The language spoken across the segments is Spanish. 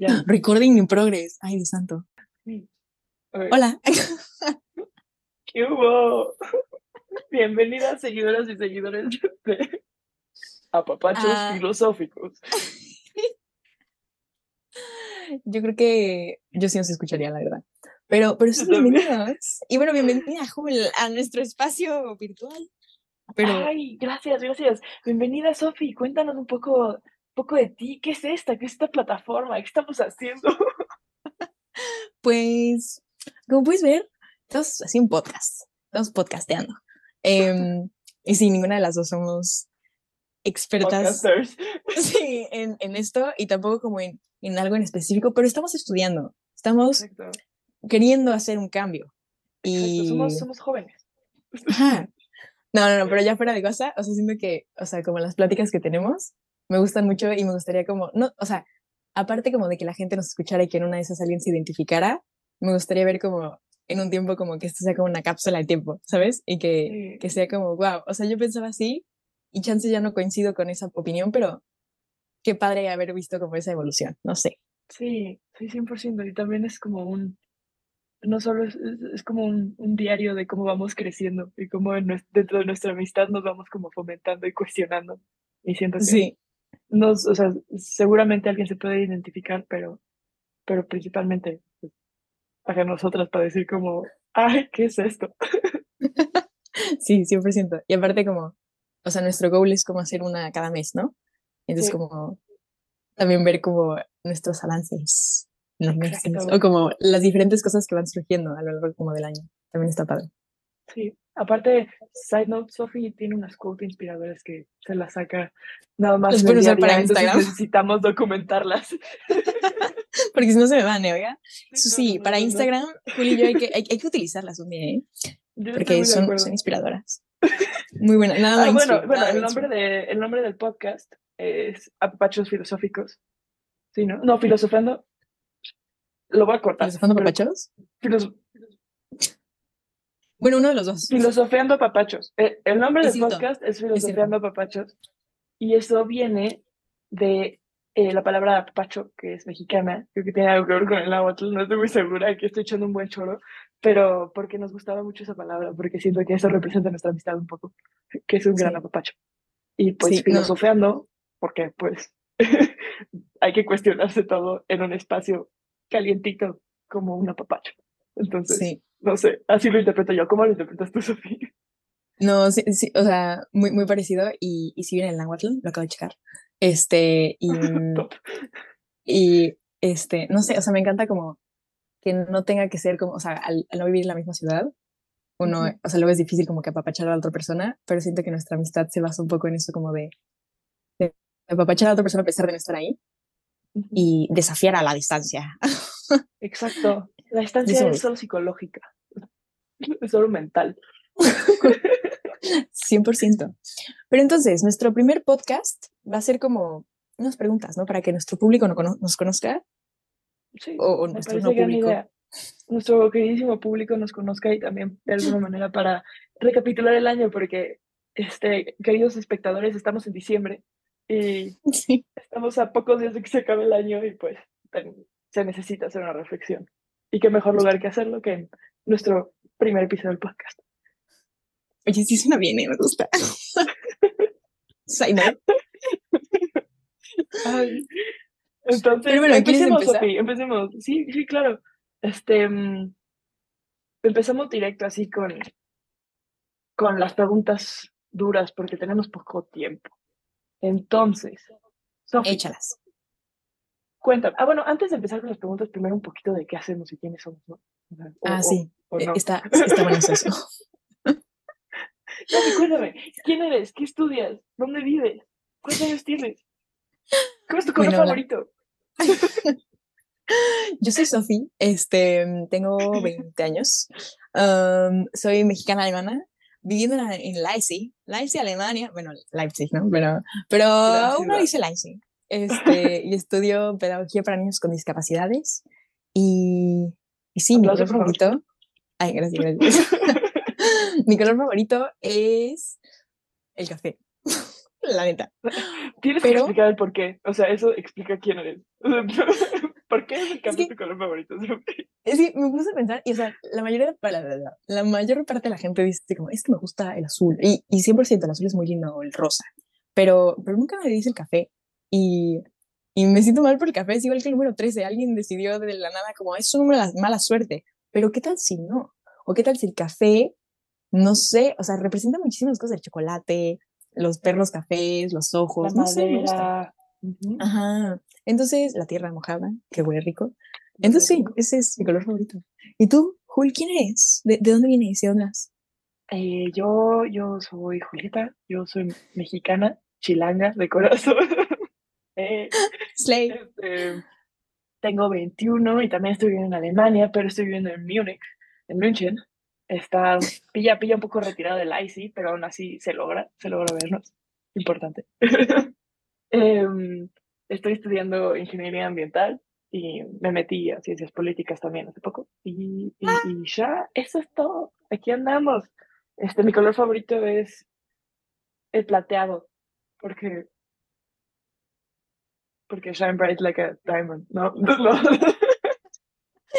Ya. Recording in progress. Ay, Dios santo. Sí. Hola. ¿Qué hubo? Bienvenidas, seguidoras y seguidores de Apapachos Ah. Filosóficos. Yo creo que yo sí nos escucharía, la verdad. Pero, pero sí, bienvenidos. Y bueno, bienvenida, Jul, a nuestro espacio virtual. Pero, Ay, gracias, gracias. Bienvenida, Sofi. Cuéntanos un poco, poco de ti. ¿Qué es esta? ¿Qué es esta plataforma? ¿Qué estamos haciendo? pues, como puedes ver, estamos haciendo un podcast. Estamos podcasteando. Em, y sí, ninguna de las dos somos expertas sí, en, en esto y tampoco como en, en algo en específico, pero estamos estudiando. Estamos Exacto. queriendo hacer un cambio. Y... Somos, somos jóvenes. Ajá. No, no, no, pero ya fuera de cosa, o sea, siento que, o sea, como las pláticas que tenemos, me gustan mucho y me gustaría como, no, o sea, aparte como de que la gente nos escuchara y que en una de esas alguien se identificara, me gustaría ver como en un tiempo como que esto sea como una cápsula de tiempo, ¿sabes? Y que, que sea como, wow, o sea, yo pensaba así y chance ya no coincido con esa opinión, pero qué padre haber visto como esa evolución, no sé. Sí, sí, 100%. Y también es como un, no solo es, es- es como un, un diario de cómo vamos creciendo y cómo en dentro de nuestra amistad nos vamos como fomentando y cuestionando. Y siento que Sí, nos, o sea, seguramente alguien se puede identificar, pero, pero principalmente pues, para nosotras para decir como, ay, ¿qué es esto? sí, 100%. Y aparte como, o sea, nuestro goal es como hacer una cada mes, ¿no? Entonces Sí. como también ver como nuestros avances en los meses Exacto. o como las diferentes cosas que van surgiendo a lo largo como del año. También está padre. Sí, aparte, side note, Sophie tiene unas quotes inspiradoras que se las saca nada más Las pueden usar para día, Instagram. necesitamos documentarlas. Porque si no se me van, ¿eh? Oiga? Eso sí, para. Instagram, Juli y yo hay que, hay, hay que utilizarlas un día, ¿eh? Porque son, son inspiradoras. Muy buena. Nada Ah, bueno, bueno, nada el nombre, de, el nombre del podcast es Apapachos Filosóficos. Sí, ¿no? No, filosofando. Lo voy a cortar. ¿Filosofando papachos? filos- Bueno, uno de los dos. filosofeando papachos. Eh, El nombre Es del podcast es cierto. Filosofeando papachos. Y eso viene de eh, la palabra papacho, que es mexicana. Creo que tiene algo que ver con el náhuatl. No estoy muy segura, aquí estoy echando un buen choro. Pero porque nos gustaba mucho esa palabra, porque siento que eso representa nuestra amistad un poco, que es un gran Sí. apapacho. Y pues Sí, no. filosofeando, porque pues hay que cuestionarse todo en un espacio calientito como un apapacho. Entonces, Sí. No sé, así lo interpreto yo. ¿Cómo lo interpretas tú, Sofía? No, sí, sí, o sea, muy, muy parecido y, y si viene el náhuatl, lo acabo de checar. Este, y, Top. y este, no sé, o sea, me encanta como que no tenga que ser como, o sea, al, al no vivir en la misma ciudad, uno, Ujú. o sea, luego es difícil como que apapachar a la otra persona, pero siento que nuestra amistad se basa un poco en eso como de, de apapachar a la otra persona a pesar de no estar ahí y desafiar a la distancia. Exacto. La Eso distancia me es solo psicológica. Es solo mental. 100%. Pero entonces, nuestro primer podcast va a ser como unas preguntas, ¿no? Para que nuestro público no cono- nos conozca Sí, o, o nuestro no público. Nuestro queridísimo público nos conozca y también de alguna manera para recapitular el año, porque, este, queridos espectadores, estamos en diciembre y Sí. estamos a pocos días de que se acabe el año y pues se necesita hacer una reflexión. Y qué mejor lugar que hacerlo que en nuestro primer episodio del podcast. Oye, sí suena bien, ¿eh? me gusta. Note. Ay, Entonces, Pero bueno, ¿quieres empecemos? Sofi, empecemos. Sí, sí, claro. Este, mm, empezamos directo así con, con las preguntas duras porque tenemos poco tiempo. Entonces, Sofi, Échalas. Cuéntame. Ah, bueno, antes de empezar con las preguntas, primero un poquito de qué hacemos y quiénes somos, ¿no? O Ah, sí. o eh, no. Está, está bueno eso. Sofi, cuéntame, ¿quién eres? ¿Qué estudias? ¿Dónde vives? ¿Cuántos años tienes? ¿Cuál es tu color Bueno, favorito? Yo soy Sofi, este, tengo 20 años, am, soy mexicana alemana, viviendo en, en Leipzig, Leipzig, Alemania, bueno, Leipzig, ¿no? Pero, pero uno dice Leipzig, este, y estudio pedagogía para niños con discapacidades, y, y sí, mi color favorito, ay, gracias, gracias, mi color favorito es el café, la neta. Tienes que Pero- explicar el por qué. O sea, eso explica quién eres. ¿Por qué es el café tu color favorito? Es que me puse a pensar, y o sea, la mayoría, la, la, la, mayor parte de la gente dice como, es que me gusta el azul, y, y 100% el azul es muy lindo, o el rosa, pero, pero nunca me dice el café, y, y me siento mal por el café, es igual que el número 13, alguien decidió de la nada como, es un número de mala suerte, pero ¿qué tal si no? ¿O qué tal si el café, no sé, o sea, representa muchísimas cosas, el chocolate, los perros cafés, los ojos, la no sé, me gusta. Ajá. Entonces, la tierra mojada, que huele rico. Entonces, sí, ese es mi color favorito. ¿Y tú, Jul, quién eres? ¿De, de dónde vienes? ¿De dónde vas? Eh, yo, yo soy Julieta, yo soy mexicana, chilanga de corazón. eh, Slay. este, tengo 21 y también estoy viviendo en Alemania, pero estoy viviendo en Múnich, en München. Está, pilla, pilla un poco retirado del IC, pero aún así se logra, se logra vernos. Importante. Em, estoy estudiando ingeniería ambiental y me metí a ciencias políticas también hace poco. Y, y, y ya, eso es todo. Aquí andamos. Este, mi color favorito es el plateado, porque porque shine bright like a diamond, ¿no? no.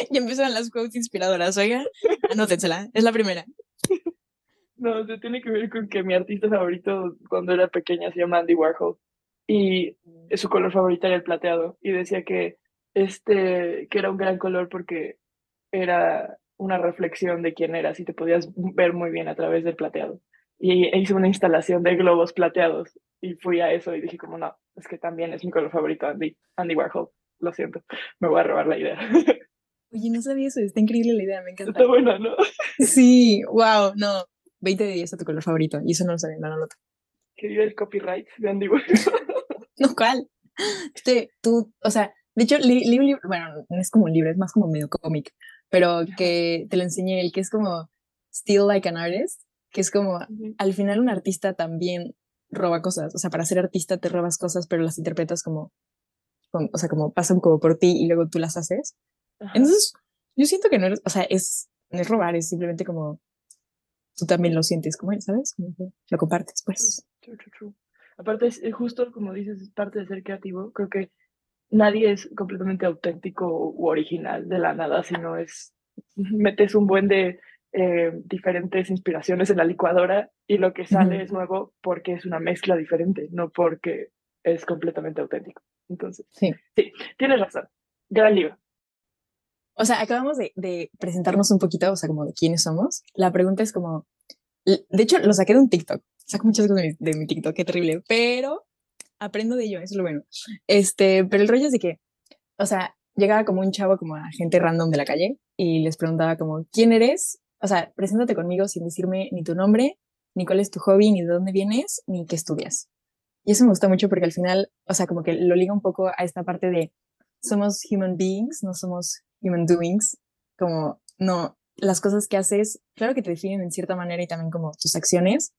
Ya empezaron las quotes inspiradoras, oiga, anótensela, es la primera. No, se tiene que ver con que mi artista favorito cuando era pequeña se llama Andy Warhol y su color favorito era el plateado y decía que este que era un gran color porque era una reflexión de quién eras y te podías ver muy bien a través del plateado. Y hice una instalación de globos plateados y fui a eso y dije como no, es que también es mi color favorito Andy, Andy Warhol. Lo siento, me voy a robar la idea. Oye, no sabía eso, está increíble la idea, me encanta. Está buena, ¿no? Sí, wow, no. 20 de 10 a tu color favorito, y eso no lo sabía, no lo otro. Que vive el copyright de Andy Warhol. No, ¿cuál? Este, tú, o sea, de hecho, li, li, li, bueno, no es como un libro, es más como medio cómic, pero que te lo enseñé, el que es como Still Like an Artist, que es como, Uh -huh. al final un artista también roba cosas, o sea, para ser artista te robas cosas, pero las interpretas como, como o sea, como pasan como por ti y luego tú las haces. Ajá. Entonces, yo siento que no eres, o sea, es, no es robar, es simplemente como tú también lo sientes como él, ¿sabes? Como que lo compartes, pues. True, true, true. Aparte, es, es justo como dices, es parte de ser creativo. Creo que nadie es completamente auténtico u original de la nada, sino es, metes un buen de eh, diferentes inspiraciones en la licuadora y lo que sale Ujú. es nuevo porque es una mezcla diferente, no porque es completamente auténtico. Entonces, Sí. sí, tienes razón. Gran libro. O sea, acabamos de, de presentarnos un poquito, o sea, como de quiénes somos. La pregunta es como, de hecho, lo saqué de un TikTok. Saco muchas cosas de mi, de mi TikTok, qué terrible, pero aprendo de ello, eso es lo bueno. Este, pero el rollo es de que, o sea, llegaba como un chavo, como a gente random de la calle y les preguntaba como, ¿quién eres? O sea, preséntate conmigo sin decirme ni tu nombre, ni cuál es tu hobby, ni de dónde vienes, ni qué estudias. Y eso me gusta mucho porque al final, o sea, como que lo liga un poco a esta parte de somos human beings, no somos human doings, como no, las cosas que haces, claro que te definen en cierta manera y también como tus acciones,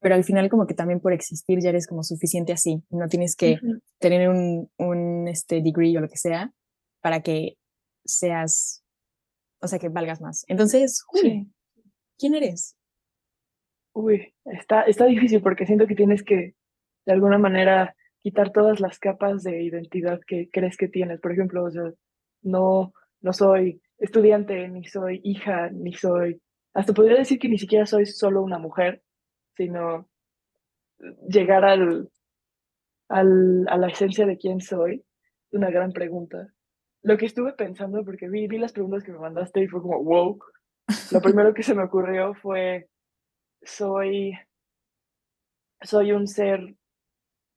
pero al final como que también por existir ya eres como suficiente así, no tienes que Ujú. tener un, un este degree o lo que sea para que seas, o sea, que valgas más. Entonces, Juli, Sí. ¿quién eres? Uy, está, está difícil porque siento que tienes que, de alguna manera, quitar todas las capas de identidad que crees que tienes. Por ejemplo, o sea, no, no soy estudiante, ni soy hija, ni soy, hasta podría decir que ni siquiera soy solo una mujer, sino llegar al, al, a la esencia de quién soy, una gran pregunta. Lo que estuve pensando, porque vi, vi las preguntas que me mandaste y fue como, wow, lo primero que se me ocurrió fue, soy, soy un ser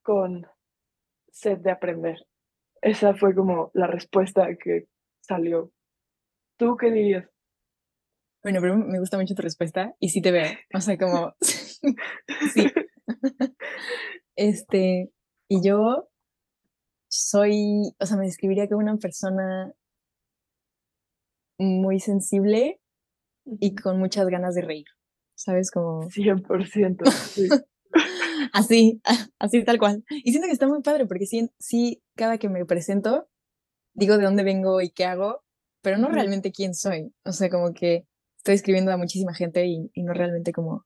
con sed de aprender. Esa fue como la respuesta que salió. ¿Tú qué dirías? Bueno, pero me gusta mucho tu respuesta y sí te veo, o sea, como, sí, este, y yo soy, o sea, me describiría como una persona muy sensible y con muchas ganas de reír, ¿sabes? Como 100%. Sí. así, así tal cual. Y siento que está muy padre porque sí, sí, cada que me presento, digo de dónde vengo y qué hago, pero no realmente quién soy. O sea, como que estoy escribiendo a muchísima gente y, y no realmente como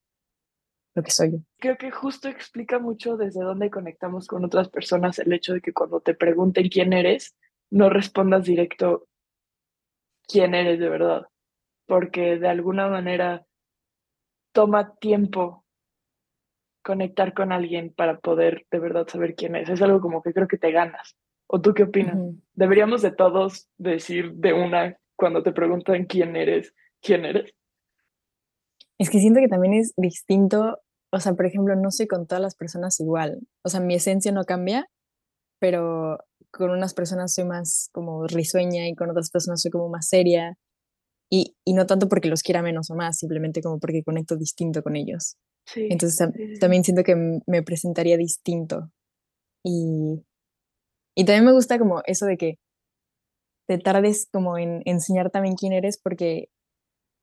lo que soy yo. Creo que justo explica mucho desde dónde conectamos con otras personas el hecho de que cuando te pregunten quién eres, no respondas directo quién eres de verdad, porque de alguna manera toma tiempo conectar con alguien para poder de verdad saber quién es. Es algo como que creo que te ganas. ¿O tú qué opinas? Deberíamos de todos decir de una cuando te preguntan quién eres, quién eres. Es que siento que también es distinto, o sea, por ejemplo, no soy con todas las personas igual, o sea, mi esencia no cambia, pero con unas personas soy más como risueña y con otras personas soy como más seria. Y, y no tanto porque los quiera menos o más, simplemente como porque conecto distinto con ellos. Entonces también siento que me presentaría distinto. Y, y también me gusta como eso de que te tardes como en enseñar también quién eres porque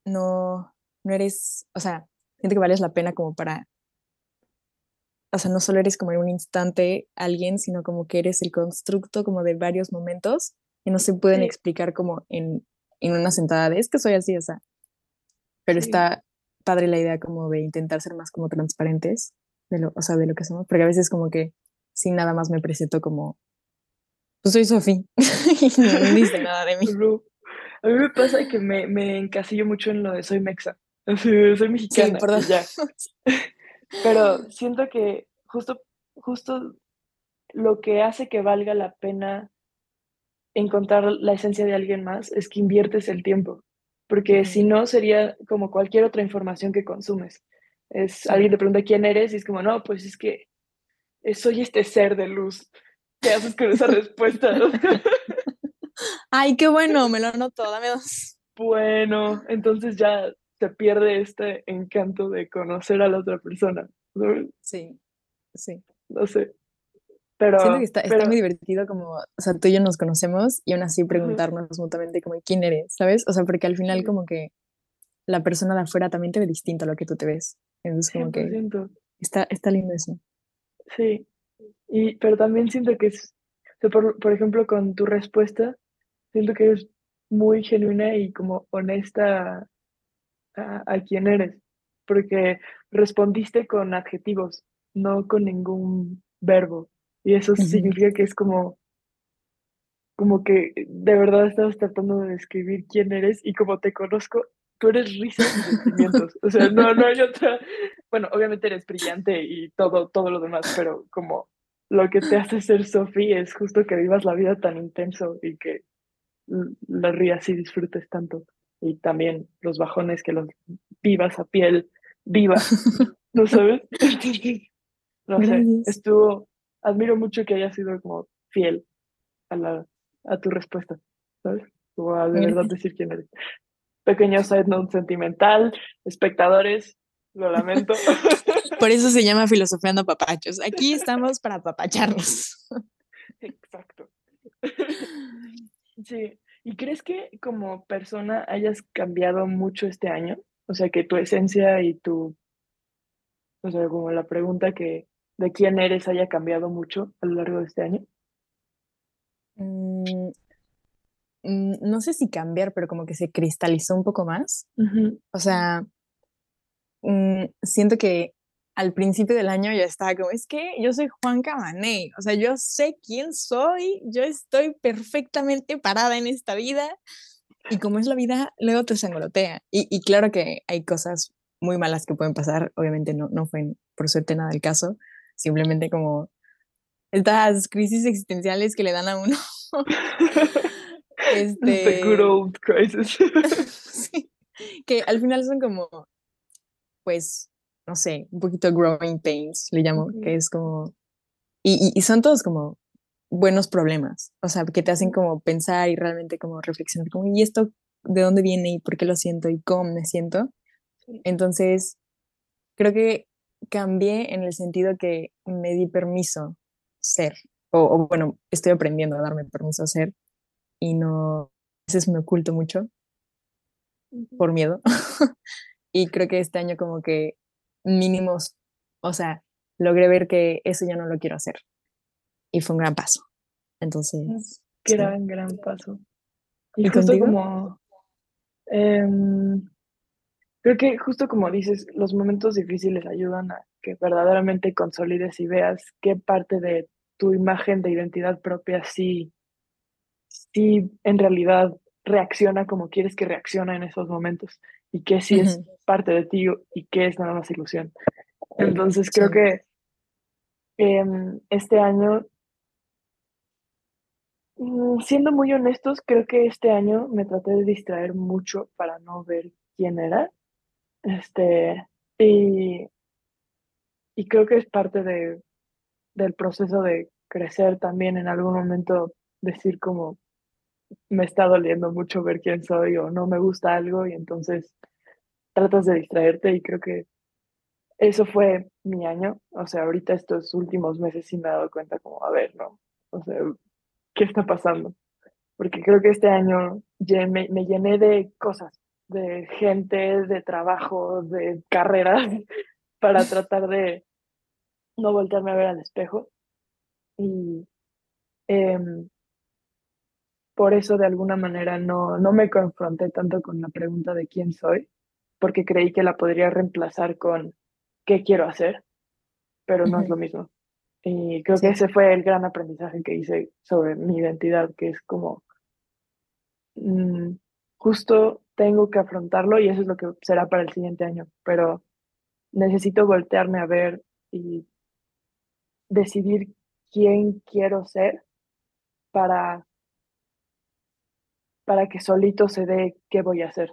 no, no eres, o sea, siento que vales la pena como para o sea, no solo eres como en un instante alguien, sino como que eres el constructo como de varios momentos que no se pueden explicar como en, en, una sentada de es que soy así, o sea. Pero está padre la idea como de intentar ser más como transparentes de lo, o sea, de lo que somos, porque a veces como que sin nada más me presento como, pues soy Sofía y no dice nada de mí. A mí me pasa que me, me encasillo mucho en lo de soy mexa, soy mexicana. Sí, Ya. Pero siento que justo, justo lo que hace que valga la pena encontrar la esencia de alguien más es que inviertes el tiempo, porque si no sería como cualquier otra información que consumes. Es alguien te pregunta quién eres y es como, no, pues es que soy este ser de luz. ¿Qué haces con esa respuesta? Ay, qué bueno, me lo anoto, dame dos. Bueno, entonces ya se pierde este encanto de conocer a la otra persona. Sí, sí. No sé. Pero, Siento que está, muy divertido como, o sea, tú y yo nos conocemos y aún así preguntarnos mutuamente como, ¿quién eres? ¿Sabes? O sea, porque al final como que la persona de afuera también te ve distinto a lo que tú te ves. Entonces como que está, está lindo eso. Sí, y, pero también siento que es, por, por ejemplo, con tu respuesta, siento que es muy genuina y como honesta a, quién eres, porque respondiste con adjetivos, no con ningún verbo. Y eso significa que es como, como que de verdad estabas tratando de describir quién eres y como te conozco, tú eres risa y sentimientos. O sea, no, no hay otra. Bueno, obviamente eres brillante y todo, todo lo demás, pero como lo que te hace ser Sophie es justo que vivas la vida tan intenso y que la rías y disfrutes tanto y también los bajones que los vivas a piel viva, ¿no sabes? no sé, estuvo, admiro mucho que hayas sido como fiel a, la, a tu respuesta, ¿sabes? O a de verdad decir quién eres. Pequeño side note sentimental, espectadores, lo lamento. Por eso se llama Filosofiando Papachos. Aquí estamos para papacharnos. Exacto. Sí, ¿Y crees que como persona hayas cambiado mucho este año? O sea, que tu esencia y tu, o sea, como la pregunta que de quién eres haya cambiado mucho a lo largo de este año. Mm, mm, no sé si cambiar, pero como que se cristalizó un poco más. O sea, mm, siento que al principio del año ya estaba como, es que yo soy Juan Cabané, o sea, yo sé quién soy, yo estoy perfectamente parada en esta vida y como es la vida, luego te sangolotea. Y, y claro que hay cosas muy malas que pueden pasar, obviamente no, no fue por suerte nada el caso, simplemente como estas crisis existenciales que le dan a uno. este, good old crisis. que al final son como, pues, no sé, un poquito growing pains, le llamo, que es como, y, y, son todos como buenos problemas, o sea, que te hacen como pensar y realmente como reflexionar, como, ¿y esto de dónde viene y por qué lo siento y cómo me siento? Entonces, creo que cambié en el sentido que me di permiso ser, o, o bueno, estoy aprendiendo a darme permiso a ser y no, a veces me oculto mucho por miedo. y creo que este año como que mínimos, o sea, logré ver que eso ya no lo quiero hacer. Y fue un gran paso. Entonces. Gran, gran paso. Y, justo como. Em, creo que justo como dices, los momentos difíciles ayudan a que verdaderamente consolides y veas qué parte de tu imagen de identidad propia sí, si en realidad reacciona como quieres que reacciona en esos momentos y qué sí es parte de ti y qué es nada más ilusión. Entonces creo que em, este año, mm, siendo muy honestos, creo que este año me traté de distraer mucho para no ver quién era. Este, y, y creo que es parte de, del proceso de crecer también en algún momento decir como me está doliendo mucho ver quién soy o no me gusta algo y entonces tratas de distraerte y creo que eso fue mi año. O sea, ahorita estos últimos meses sí me he dado cuenta como, a ver, ¿no? O sea, ¿qué está pasando? Porque creo que este año me, me llené de cosas, de gente, de trabajo, de carreras, para tratar de no voltearme a ver al espejo. Y em, por eso de alguna manera no, no me confronté tanto con la pregunta de quién soy, porque creí que la podría reemplazar con qué quiero hacer, pero no es lo mismo. Y creo que ese fue el gran aprendizaje que hice sobre mi identidad, que es como, mm, justo tengo que afrontarlo y eso es lo que será para el siguiente año, pero necesito voltearme a ver y decidir quién quiero ser para, para que solito se dé qué voy a hacer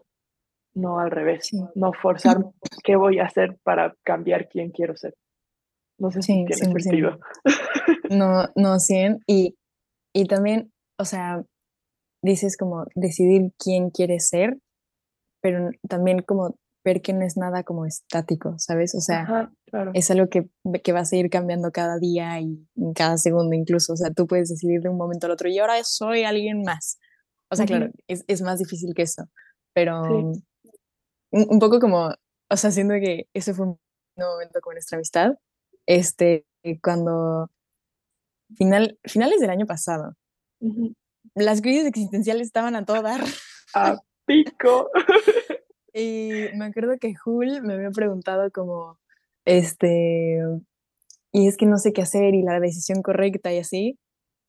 no al revés, no forzar qué voy a hacer para cambiar quién quiero ser. No sé si tiene sentido. No, no, 100. Y, y también, o sea, dices como decidir quién quieres ser, pero también como ver que no es nada como estático, ¿sabes? O sea, es algo que, que va a seguir cambiando cada día y cada segundo incluso. O sea, tú puedes decidir de un momento al otro y ahora soy alguien más. O sea, claro, es, es, más difícil que eso, pero, un, poco como, o sea, siento que ese fue un momento con nuestra amistad, este, cuando final, finales del año pasado, las crisis existenciales estaban a todo dar. A pico. y me acuerdo que Jul me había preguntado como, este, y es que no sé qué hacer y la decisión correcta y así.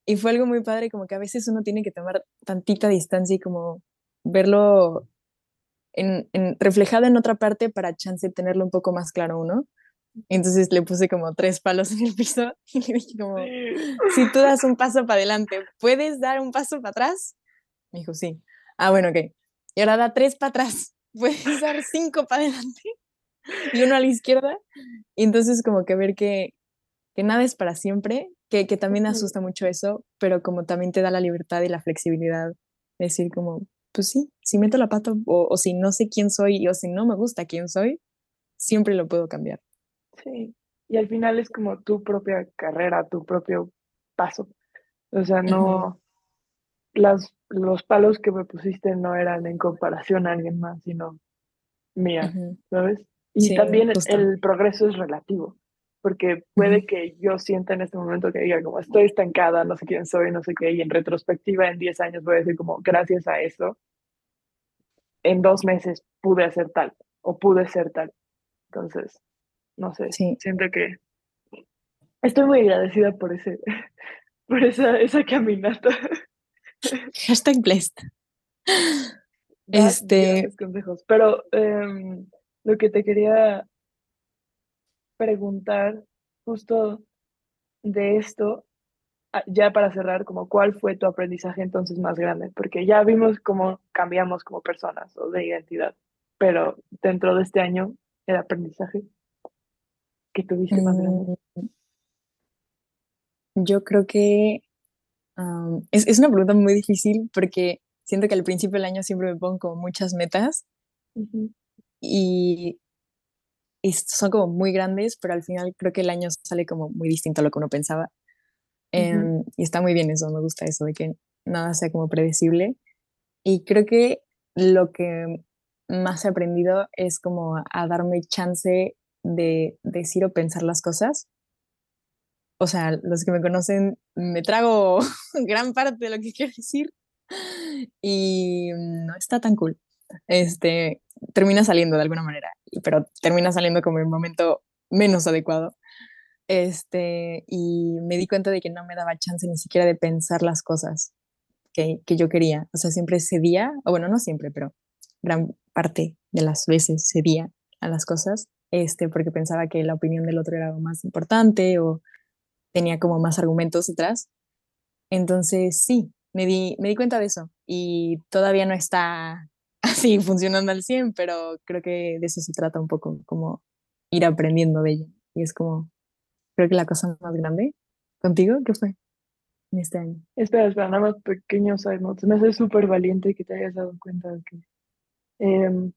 Y fue algo muy padre, como que a veces uno tiene que tomar tantita distancia y como verlo en, reflejado en otra parte para chance de tenerlo un poco más claro uno. Entonces le puse como tres palos en el piso y le dije como, si tú das un paso para adelante, ¿puedes dar un paso para atrás? Me dijo, sí. Ah, bueno, ok. Y ahora da tres para atrás. ¿Puedes dar cinco para adelante? Y uno a la izquierda. Y entonces como que ver que, que nada es para siempre, que, que también asusta mucho eso, pero como también te da la libertad y la flexibilidad. Decir como, pues sí, si meto la pata o, si no sé quién soy o si no me gusta quién soy, siempre lo puedo cambiar. Sí, y al final es como tu propia carrera, tu propio paso. O sea, no, las, los palos que me pusiste no eran en comparación a alguien más, sino mía, ¿sabes? Y también el progreso es relativo, porque puede que yo sienta en este momento que diga como estoy estancada, no sé quién soy, no sé qué, y en retrospectiva en 10 años voy a decir como gracias a eso, en dos meses pude hacer tal o pude ser tal. Entonces, no sé, sí. siento que estoy muy agradecida por ese, por esa, esa caminata. Hashtag blessed. Este. Consejos. Pero em, lo que te quería preguntar justo de esto, ah, ya para cerrar, como cuál fue tu aprendizaje entonces más grande, porque ya vimos cómo cambiamos como personas o de identidad, pero dentro de este año, el aprendizaje que tuviste más grande. Mm, yo creo que es, es, una pregunta muy difícil porque siento que al principio del año siempre me pongo como muchas metas y y son como muy grandes, pero al final creo que el año sale como muy distinto a lo que uno pensaba. Em, y está muy bien eso, me gusta eso, de que nada sea como predecible. Y creo que lo que más he aprendido es como a darme chance de decir o pensar las cosas. O sea, los que me conocen, me trago gran parte de lo que quiero decir y no está tan cool. Este, termina saliendo de alguna manera, pero termina saliendo como un momento menos adecuado. Este, y me di cuenta de que no me daba chance ni siquiera de pensar las cosas. que, que yo quería. O sea, siempre cedía, o bueno, no siempre, pero gran parte de las veces cedía a las cosas, este, porque pensaba que la opinión del otro era lo más importante o tenía como más argumentos detrás. Entonces, sí, me di, me di cuenta de eso y todavía no está así funcionando al 100, pero creo que de eso se trata un poco, como ir aprendiendo de ello. Y es como, creo que la cosa más grande. ¿Contigo qué fue en este año? Espera, espera, nada más pequeño side note. Me hace súper valiente que te hayas dado cuenta de que, em,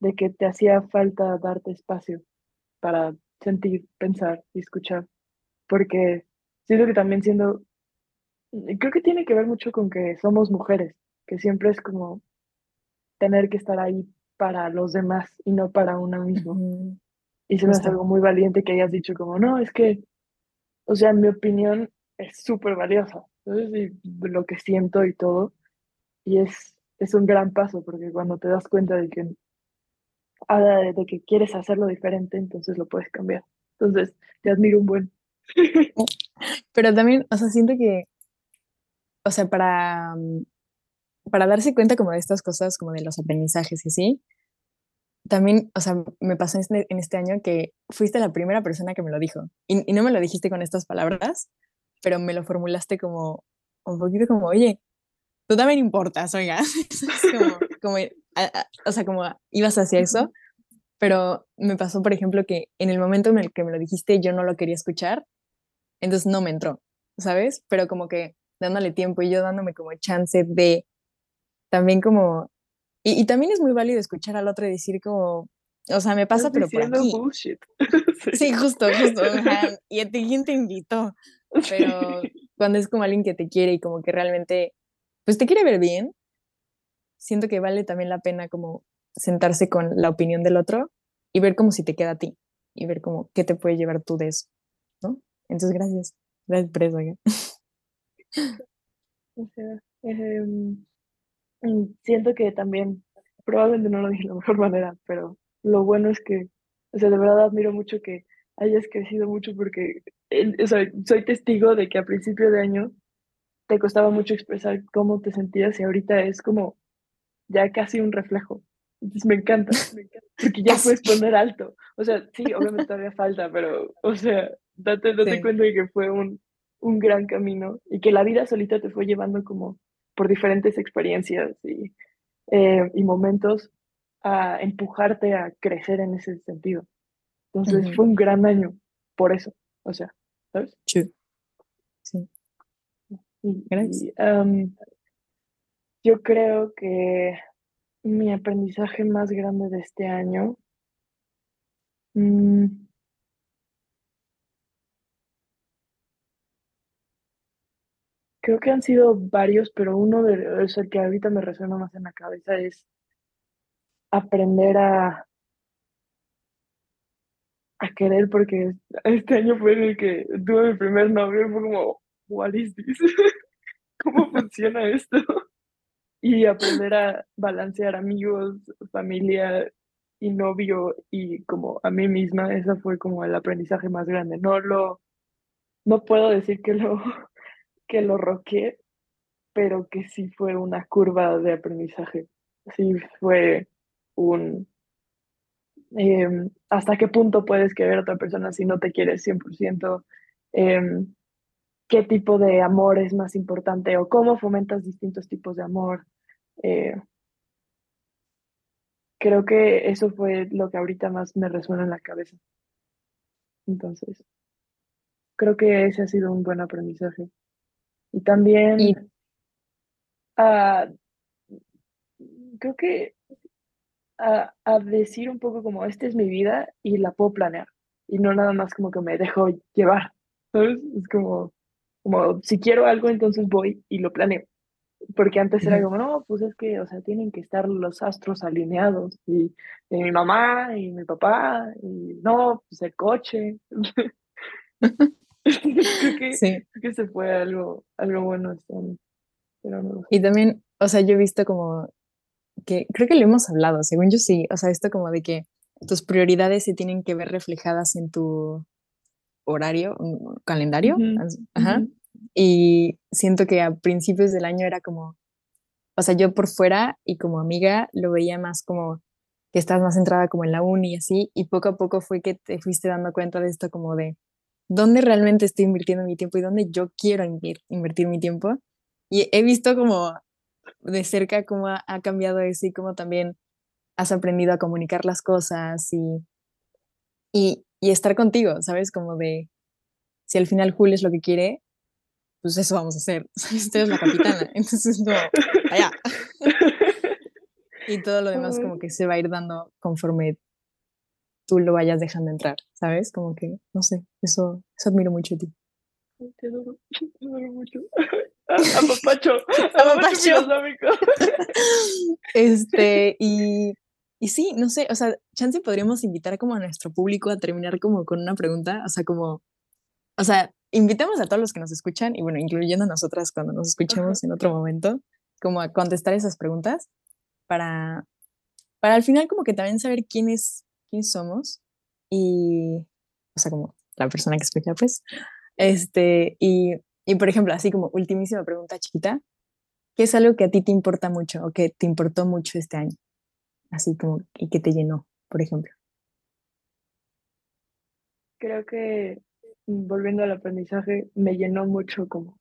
de que te hacía falta darte espacio para sentir, pensar y escuchar. Porque siento que también siendo, creo que tiene que ver mucho con que somos mujeres, que siempre es como tener que estar ahí para los demás y no para uno mismo. Y se me hace algo muy valiente que hayas dicho como, no, es que, o sea, mi opinión es súper valiosa, ¿sabes? lo que siento y todo. Y es, es un gran paso, porque cuando te das cuenta de que, de que quieres hacerlo diferente, entonces lo puedes cambiar. Entonces, te admiro un buen. Pero también, o sea, siento que, o sea, para, para darse cuenta como de estas cosas, como de los aprendizajes y así, también, o sea, me pasó en este, año que fuiste la primera persona que me lo dijo. Y, no me lo dijiste con estas palabras, pero me lo formulaste como un poquito como, oye, tú también importas, oiga. como, o sea, como ibas hacia eso. Pero me pasó, por ejemplo, que en el momento en el que me lo dijiste, yo no lo quería escuchar, entonces no me entró, ¿sabes? Pero como que dándole tiempo y yo dándome como chance de también como y, también es muy válido escuchar al otro y decir como, o sea, me pasa, pero por aquí. Bullshit. sí. justo, justo. y a ti quién te invitó. Pero cuando es como alguien que te quiere y como que realmente, pues te quiere ver bien, siento que vale también la pena como sentarse con la opinión del otro y ver cómo si te queda a ti y ver como qué te puede llevar tú de eso, ¿no? Entonces, gracias. Gracias por eso. O sea, eh, siento que también, probablemente no lo dije de la mejor manera, pero lo bueno es que, o sea, de verdad admiro mucho que hayas crecido mucho porque, o sea, soy testigo de que a principio de año te costaba mucho expresar cómo te sentías y ahorita es como ya casi un reflejo. Entonces me encanta, me encanta porque ya puedes poner alto. O sea, sí, obviamente todavía falta, pero, o sea, date, date cuenta de que fue un, un gran camino y que la vida solita te fue llevando como por diferentes experiencias y, eh, y momentos a empujarte a crecer en ese sentido. Entonces fue un gran año por eso, o sea, ¿sabes? Sí. sí. yo creo que mi aprendizaje más grande de este año mm, Creo que han sido varios, pero uno de los que ahorita me resuena más en la cabeza es aprender a, a querer, porque este año fue en el que tuve mi primer novio y fue como, what is this? ¿Cómo funciona esto? Y aprender a balancear amigos, familia y novio y como a mí misma, ese fue como el aprendizaje más grande. No lo, no puedo decir que lo que lo roqué, pero que sí fue una curva de aprendizaje. Sí fue un... Em, ¿Hasta qué punto puedes querer a otra persona si no te quieres 100%? Em, ¿Qué tipo de amor es más importante? ¿O cómo fomentas distintos tipos de amor? Eh, creo que eso fue lo que ahorita más me resuena en la cabeza. Entonces, creo que ese ha sido un buen aprendizaje. Y también ah, creo que a, decir un poco como, esta es mi vida y la puedo planear. Y no nada más como que me dejo llevar. ¿Sabes? Es como, como si quiero algo, entonces voy y lo planeo. Porque antes era como, no, pues es que, o sea, tienen que estar los astros alineados. Y, y mi mamá y mi papá, y no, pues el coche. creo, que, sí. que se fue algo, algo bueno este Y también, o sea, yo he visto como que, creo que lo hemos hablado, según yo sí, o sea, esto como de que tus prioridades se tienen que ver reflejadas en tu horario, calendario, ajá. y siento que a principios del año era como, o sea, yo por fuera y como amiga lo veía más como que estás más centrada como en la uni y así, y poco a poco fue que te fuiste dando cuenta de esto como de dónde realmente estoy invirtiendo mi tiempo y dónde yo quiero invertir mi tiempo. Y he visto como de cerca cómo ha, cambiado eso y cómo también has aprendido a comunicar las cosas y, y, y estar contigo, ¿sabes? Como de, si al final Julio es lo que quiere, pues eso vamos a hacer. Usted es la capitana. Entonces, no, allá. y todo lo demás como que se va a ir dando conforme tú lo vayas dejando entrar, ¿sabes? Como que, no sé, eso, eso admiro mucho de ti. Te adoro, te adoro mucho. A, papacho, a papacho Este, y, y sí, no sé, o sea, chance podríamos invitar como a nuestro público a terminar como con una pregunta, o sea, como, o sea, invitamos a todos los que nos escuchan, y bueno, incluyendo a nosotras cuando nos escuchemos en otro momento, como a contestar esas preguntas para, para al final como que también saber quién es, somos y, o sea, como la persona que escucha, pues, este, y, y por ejemplo, así como ultimísima pregunta chiquita, ¿qué es algo que a ti te importa mucho o que te importó mucho este año? Así como, y que te llenó, por ejemplo. Creo que volviendo al aprendizaje, me llenó mucho como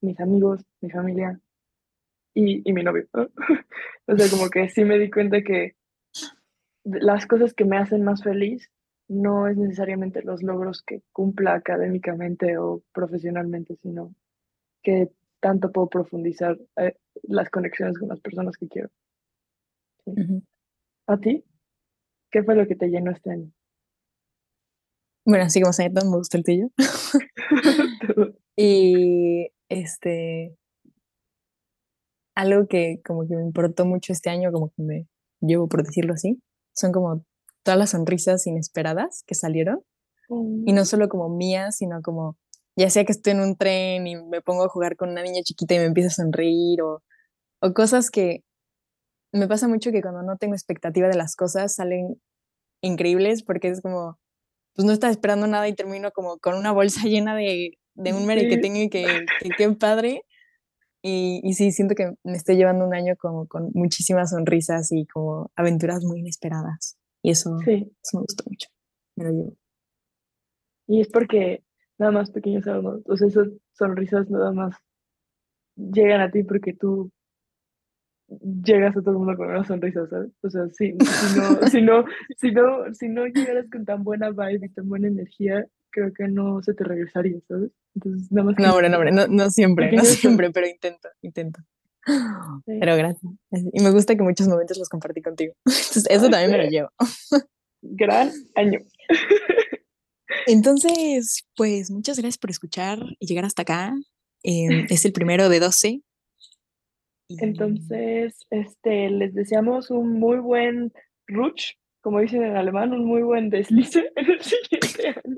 mis amigos, mi familia y, y mi novio. o sea, como que sí me di cuenta que las cosas que me hacen más feliz no es necesariamente los logros que cumpla académicamente o profesionalmente, sino que tanto puedo profundizar eh, las conexiones con las personas que quiero. ¿A ti? ¿Qué fue lo que te llenó este año? Bueno, así como se me gusta el tuyo. y este, algo que como que me importó mucho este año, como que me llevo por decirlo así, son como todas las sonrisas inesperadas que salieron. Y no mm. solo como mías, sino como, ya sea que estoy en un tren y me pongo a jugar con una niña chiquita y me empieza a sonreír, o, o cosas que me pasa mucho que cuando no tengo expectativa de las cosas salen increíbles porque es como, pues no estaba esperando nada y termino como con una bolsa llena de, de un tengo y que, que qué padre. Y, y, sí, siento que me estoy llevando un año como con muchísimas sonrisas y como aventuras muy inesperadas. Y eso, sí. eso me gustó mucho. Me lo llevo. Y es porque nada más pequeños algo, o sea, esas sonrisas nada más llegan a ti porque tú llegas a todo el mundo con una sonrisa, ¿sabes? O sea, si, si, no, si, no, si, no, si no llegaras con tan buena vibe y tan buena energía, creo que no se te regresaría, ¿sabes? Entonces, nada más. No, hombre, no, hombre, no, no siempre, no siempre, pero intento, intento. Pero gracias. Y me gusta que muchos momentos los compartí contigo. Entonces, eso también me lo llevo. Gran año. Entonces, pues muchas gracias por escuchar y llegar hasta acá. Em, es el primero de 12 entonces, este, les deseamos un muy buen Rutsch, como dicen en alemán, un muy buen deslice en el siguiente año.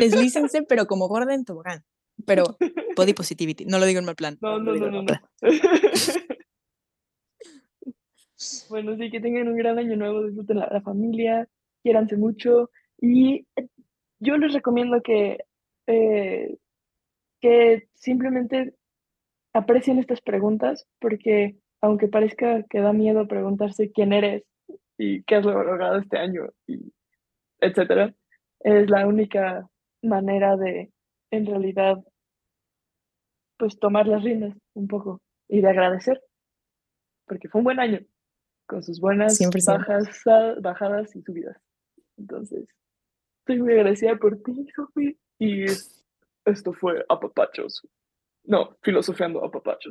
Deslícense, pero como gorda en tobogán. Pero body positivity, no lo digo en mal plan. No, no, no, no. no. bueno, sí, que tengan un gran año nuevo, disfruten la, la familia, quiéranse mucho. Y yo les recomiendo que, eh, que simplemente aprecien estas preguntas porque aunque parezca que da miedo preguntarse quién eres y qué has logrado este año y etcétera, es la única manera de en realidad pues tomar las riendas un poco y de agradecer porque fue un buen año con sus buenas bajas, bajadas y subidas. Entonces, estoy muy agradecida por ti, Sofía. Y esto fue Apapachos. No, filosofiando a papacho.